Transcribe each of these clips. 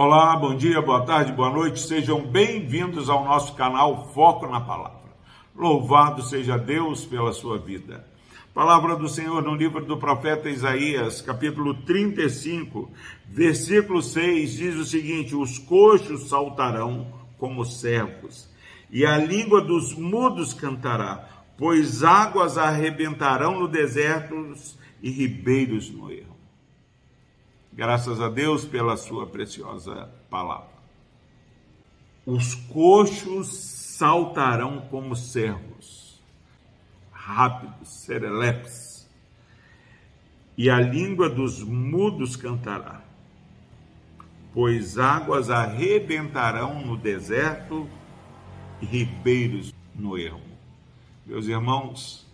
Olá, bom dia, boa tarde, boa noite, sejam bem-vindos ao nosso canal Foco na Palavra. Louvado seja Deus pela sua vida. Palavra do Senhor no livro do profeta Isaías, capítulo 35, versículo 6, diz o seguinte: Os coxos saltarão como servos, e a língua dos mudos cantará, pois águas arrebentarão no deserto e ribeiros no erro. Graças a Deus pela sua preciosa palavra. Os coxos saltarão como servos, rápidos, serelepes, e a língua dos mudos cantará, pois águas arrebentarão no deserto e ribeiros no ermo. Meus irmãos,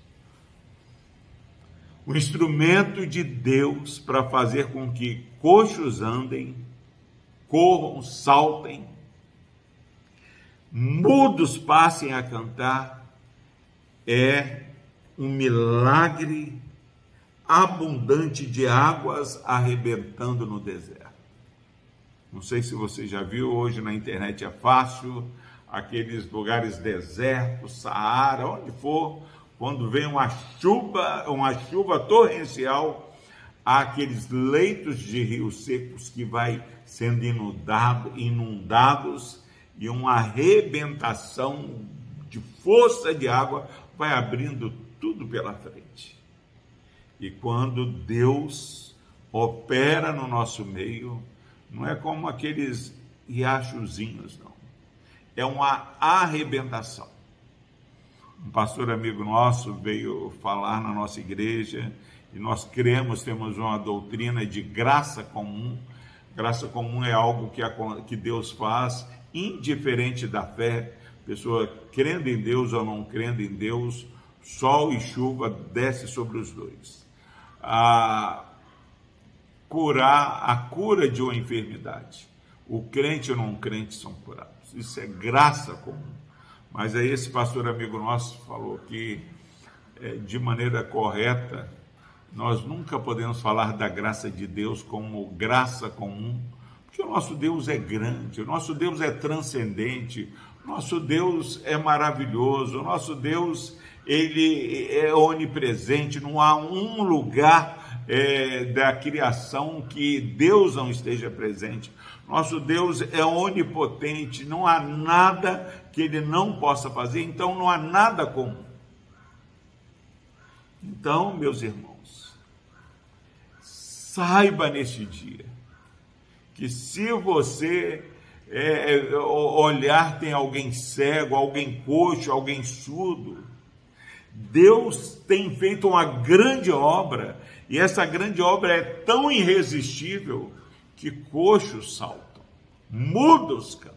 o instrumento de Deus para fazer com que coxos andem, corram, saltem, mudos passem a cantar, é um milagre abundante de águas arrebentando no deserto. Não sei se você já viu, hoje na internet é fácil, aqueles lugares desertos, Saara, onde for, quando vem uma chuva, uma chuva torrencial, há aqueles leitos de rios secos que vai sendo inundado, inundados e uma arrebentação de força de água vai abrindo tudo pela frente. E quando Deus opera no nosso meio, não é como aqueles riachozinhos, não. É uma arrebentação um pastor amigo nosso veio falar na nossa igreja e nós cremos, temos uma doutrina de graça comum. Graça comum é algo que, a, que Deus faz, indiferente da fé, pessoa crendo em Deus ou não crendo em Deus, sol e chuva desce sobre os dois. A curar a cura de uma enfermidade. O crente ou não crente são curados. Isso é graça comum. Mas aí esse pastor amigo nosso falou que, é, de maneira correta, nós nunca podemos falar da graça de Deus como graça comum, porque o nosso Deus é grande, o nosso Deus é transcendente, o nosso Deus é maravilhoso, o nosso Deus ele é onipresente, não há um lugar é, da criação que Deus não esteja presente. Nosso Deus é onipotente, não há nada que ele não possa fazer, então não há nada comum. Então, meus irmãos, saiba neste dia que se você é, é olhar tem alguém cego, alguém coxo, alguém surdo, Deus tem feito uma grande obra e essa grande obra é tão irresistível que coxos saltam, mudos cantam.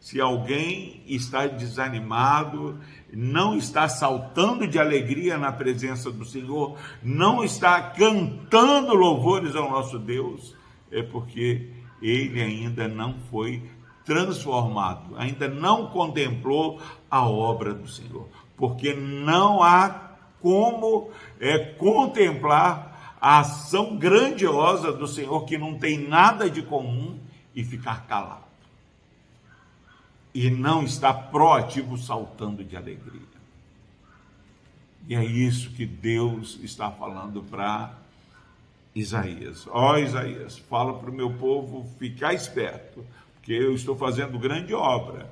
Se alguém está desanimado, não está saltando de alegria na presença do Senhor, não está cantando louvores ao nosso Deus, é porque ele ainda não foi transformado, ainda não contemplou a obra do Senhor, porque não há como é, contemplar a ação grandiosa do Senhor que não tem nada de comum e ficar calado. E não está proativo saltando de alegria. E é isso que Deus está falando para Isaías. Ó oh, Isaías, fala para o meu povo ficar esperto, porque eu estou fazendo grande obra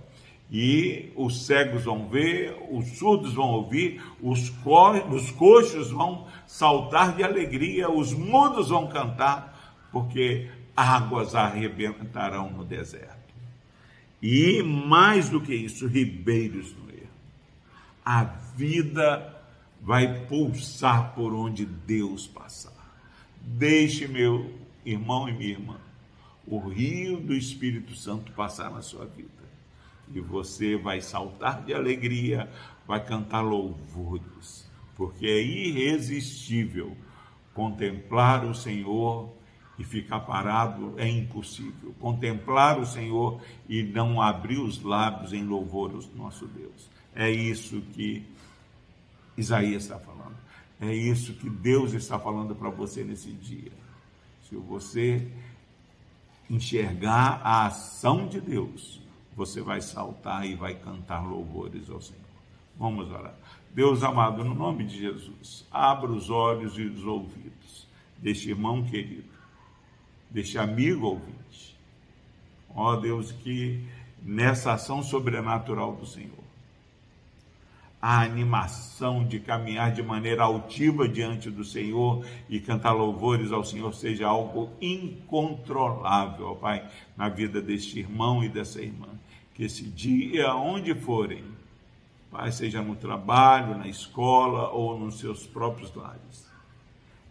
e os cegos vão ver, os surdos vão ouvir, os, co os coxos vão saltar de alegria, os mudos vão cantar, porque águas arrebentarão no deserto. E mais do que isso, ribeiros no erro. A vida vai pulsar por onde Deus passar. Deixe, meu irmão e minha irmã, o rio do Espírito Santo passar na sua vida e você vai saltar de alegria, vai cantar louvores, porque é irresistível contemplar o Senhor e ficar parado é impossível. Contemplar o Senhor e não abrir os lábios em louvor ao nosso Deus. É isso que Isaías está falando. É isso que Deus está falando para você nesse dia. Se você enxergar a ação de Deus, você vai saltar e vai cantar louvores ao Senhor. Vamos orar. Deus amado, no nome de Jesus, abra os olhos e os ouvidos deste irmão querido, deste amigo ouvinte. Ó Deus, que nessa ação sobrenatural do Senhor, a animação de caminhar de maneira altiva diante do Senhor e cantar louvores ao Senhor seja algo incontrolável, ó Pai, na vida deste irmão e dessa irmã. Que esse dia, onde forem, Pai, seja no trabalho, na escola ou nos seus próprios lares,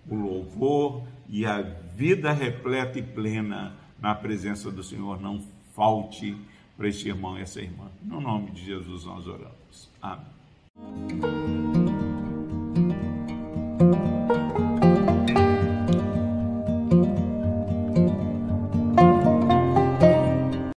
o louvor e a vida repleta e plena na presença do Senhor não falte para este irmão e essa irmã. No nome de Jesus nós oramos. Amém. You